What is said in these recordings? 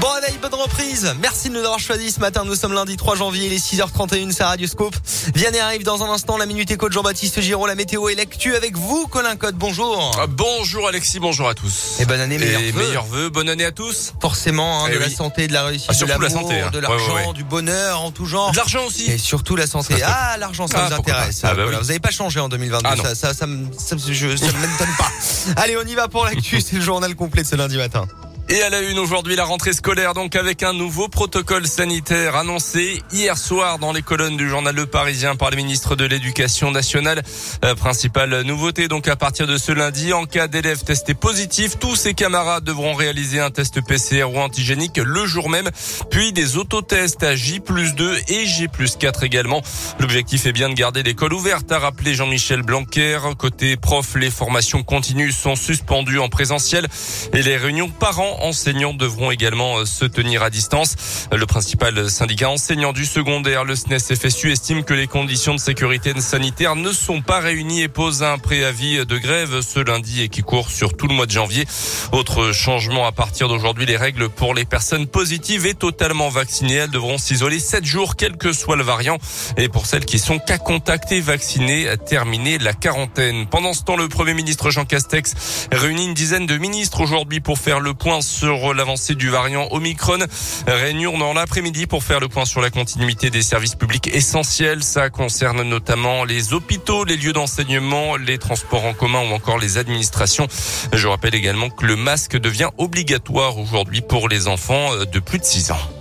Bon allez, bonne reprise. Merci de nous avoir choisi ce matin. Nous sommes lundi 3 janvier, il est 6h31, c'est Radio Scoop. Vianney arrive dans un instant, la Minute Éco de Jean-Baptiste Giraud, la météo et l'actu avec vous, Colin Code. Bonjour. Ah, bonjour Alexis, bonjour à tous. Et bonne année, meilleurs Et vœux. meilleurs vœux, bonne année à tous. Forcément, hein, Eh de la santé, de la réussite, Ah, de surtout la santé, hein. de l'argent, ouais, ouais. du bonheur en tout genre. De l'argent aussi. Et surtout la santé. Ah, l'argent, ça Ah, nous intéresse. Ah, bah Voilà, oui. Vous n'avez pas changé en 2022. Ah, non. ça, ça, ça, me- ça, me- je- ça ne m'étonne pas. Allez, on y va pour l'actu. C'est le journal complet de ce lundi matin. Et à la une aujourd'hui, la rentrée scolaire, donc avec un nouveau protocole sanitaire annoncé hier soir dans les colonnes du journal Le Parisien par le ministre de l'Éducation nationale. Euh, principale nouveauté, donc à partir de ce lundi, en cas d'élèves testés positifs, tous ses camarades devront réaliser un test PCR ou antigénique le jour même, puis des autotests à J plus 2 et J plus 4 également. L'objectif est bien de garder l'école ouverte, a rappelé Jean-Michel Blanquer. Côté prof, les formations continues sont suspendues en présentiel et les réunions parents enseignants devront également euh, se tenir à distance. Le principal syndicat enseignant du secondaire, le SNES FSU, estime que les conditions de sécurité sanitaire ne sont pas réunies et pose un préavis de grève ce lundi et qui court sur tout le mois de janvier. Autre changement à partir d'aujourd'hui, les règles pour les personnes positives et totalement vaccinées, elles devront s'isoler 7 jours, quel que soit le variant. Et pour celles qui sont cas contactés vaccinés, terminer la quarantaine. Pendant ce temps, le Premier ministre Jean Castex réunit une dizaine de ministres aujourd'hui pour faire le point sur l'avancée du variant Omicron. Réunion dans l'après-midi pour faire le point sur la continuité des services publics essentiels. Ça concerne notamment les hôpitaux, les lieux d'enseignement, les transports en commun ou encore les administrations. Je rappelle également que le masque devient obligatoire aujourd'hui pour les enfants de plus de 6 ans.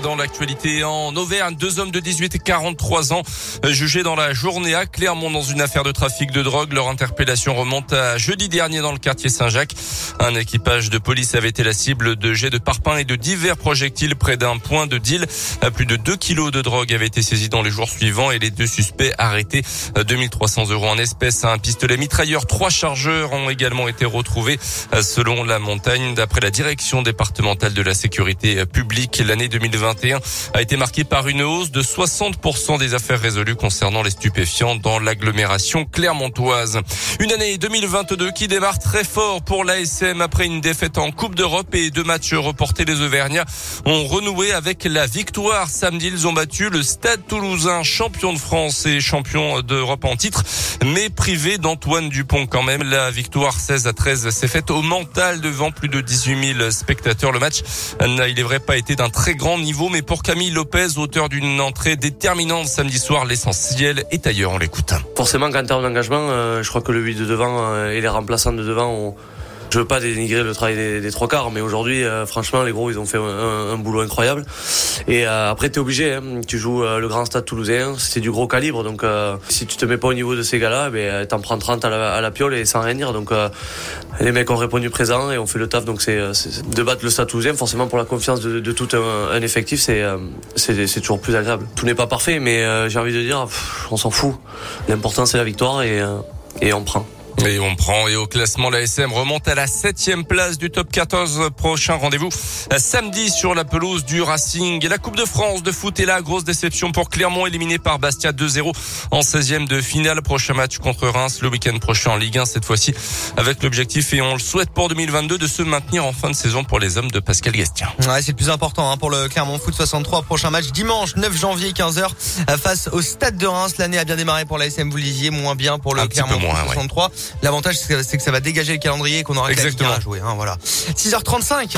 Dans l'actualité en Auvergne, deux hommes de 18 et 43 ans euh, jugés dans la journée à Clermont dans une affaire de trafic de drogue. Leur interpellation remonte à jeudi dernier dans le quartier Saint-Jacques. Un équipage de police avait été la cible de jets de parpaing et de divers projectiles près d'un point de deal. Euh, Plus de 2 kilos de drogue avaient été saisis dans les jours suivants et les deux suspects arrêtés. Euh, 2300 euros en espèces, un pistolet mitrailleur, trois chargeurs ont également été retrouvés euh, selon la montagne. D'après la direction départementale de la sécurité euh, publique, l'année 2021 a été marquée par une hausse de 60% des affaires résolues concernant les stupéfiants dans l'agglomération clermontoise. Une année 2022 qui démarre très fort pour l'ASM après une défaite en Coupe d'Europe et deux matchs reportés. Les Auvergnats ont renoué avec la victoire. Samedi, ils ont battu le Stade Toulousain, champion de France et champion d'Europe en titre, mais privé d'Antoine Dupont quand même. La victoire 16 à 13 s'est faite au mental devant plus de 18 000 spectateurs. Le match n'a, il est vrai, pas été d'un très grand niveau, mais pour Camille Lopez, auteur d'une entrée déterminante samedi soir, l'essentiel est ailleurs. On l'écoute. Forcément, quand en engagement, euh, je crois que le 8 de devant euh, et les remplaçants de devant ont... Je veux pas dénigrer le travail des, trois quarts, mais aujourd'hui, euh, franchement, les gros, ils ont fait un, boulot incroyable. Et euh, après, t'es obligé. Hein, tu joues euh, le grand stade toulousain, c'est du gros calibre. Donc, si tu te mets pas au niveau de ces gars-là, ben, euh, t'en prends 30 à la, à piole et sans rien dire. Donc, les mecs ont répondu présent et ont fait le taf. Donc, c'est de battre le stade toulousain, forcément, pour la confiance de, tout un, effectif, c'est c'est toujours plus agréable. Tout n'est pas parfait, mais j'ai envie de dire, on s'en fout. L'important, c'est la victoire et, et on prend. Et on prend, et au classement, la SM remonte à la septième place du top 14. Prochain rendez-vous euh, samedi sur la pelouse du Racing. Et la Coupe de France de foot est là. Grosse déception pour Clermont, éliminé par Bastia 2-0 en 16e de finale. Prochain match contre Reims le week-end prochain en Ligue 1, cette fois-ci avec l'objectif, et on le souhaite pour 2022, de se maintenir en fin de saison pour les hommes de Pascal Gastien. Ouais, c'est le plus important hein, pour le Clermont Foot 63. Prochain match dimanche 9 janvier 15h euh, face au Stade de Reims. L'année a bien démarré pour la SM, vous le disiez, moins bien pour le Un Clermont Foot ouais. L'avantage, c'est que ça va dégager le calendrier et qu'on aura Exactement. à jouer. Hein, voilà. 6h35.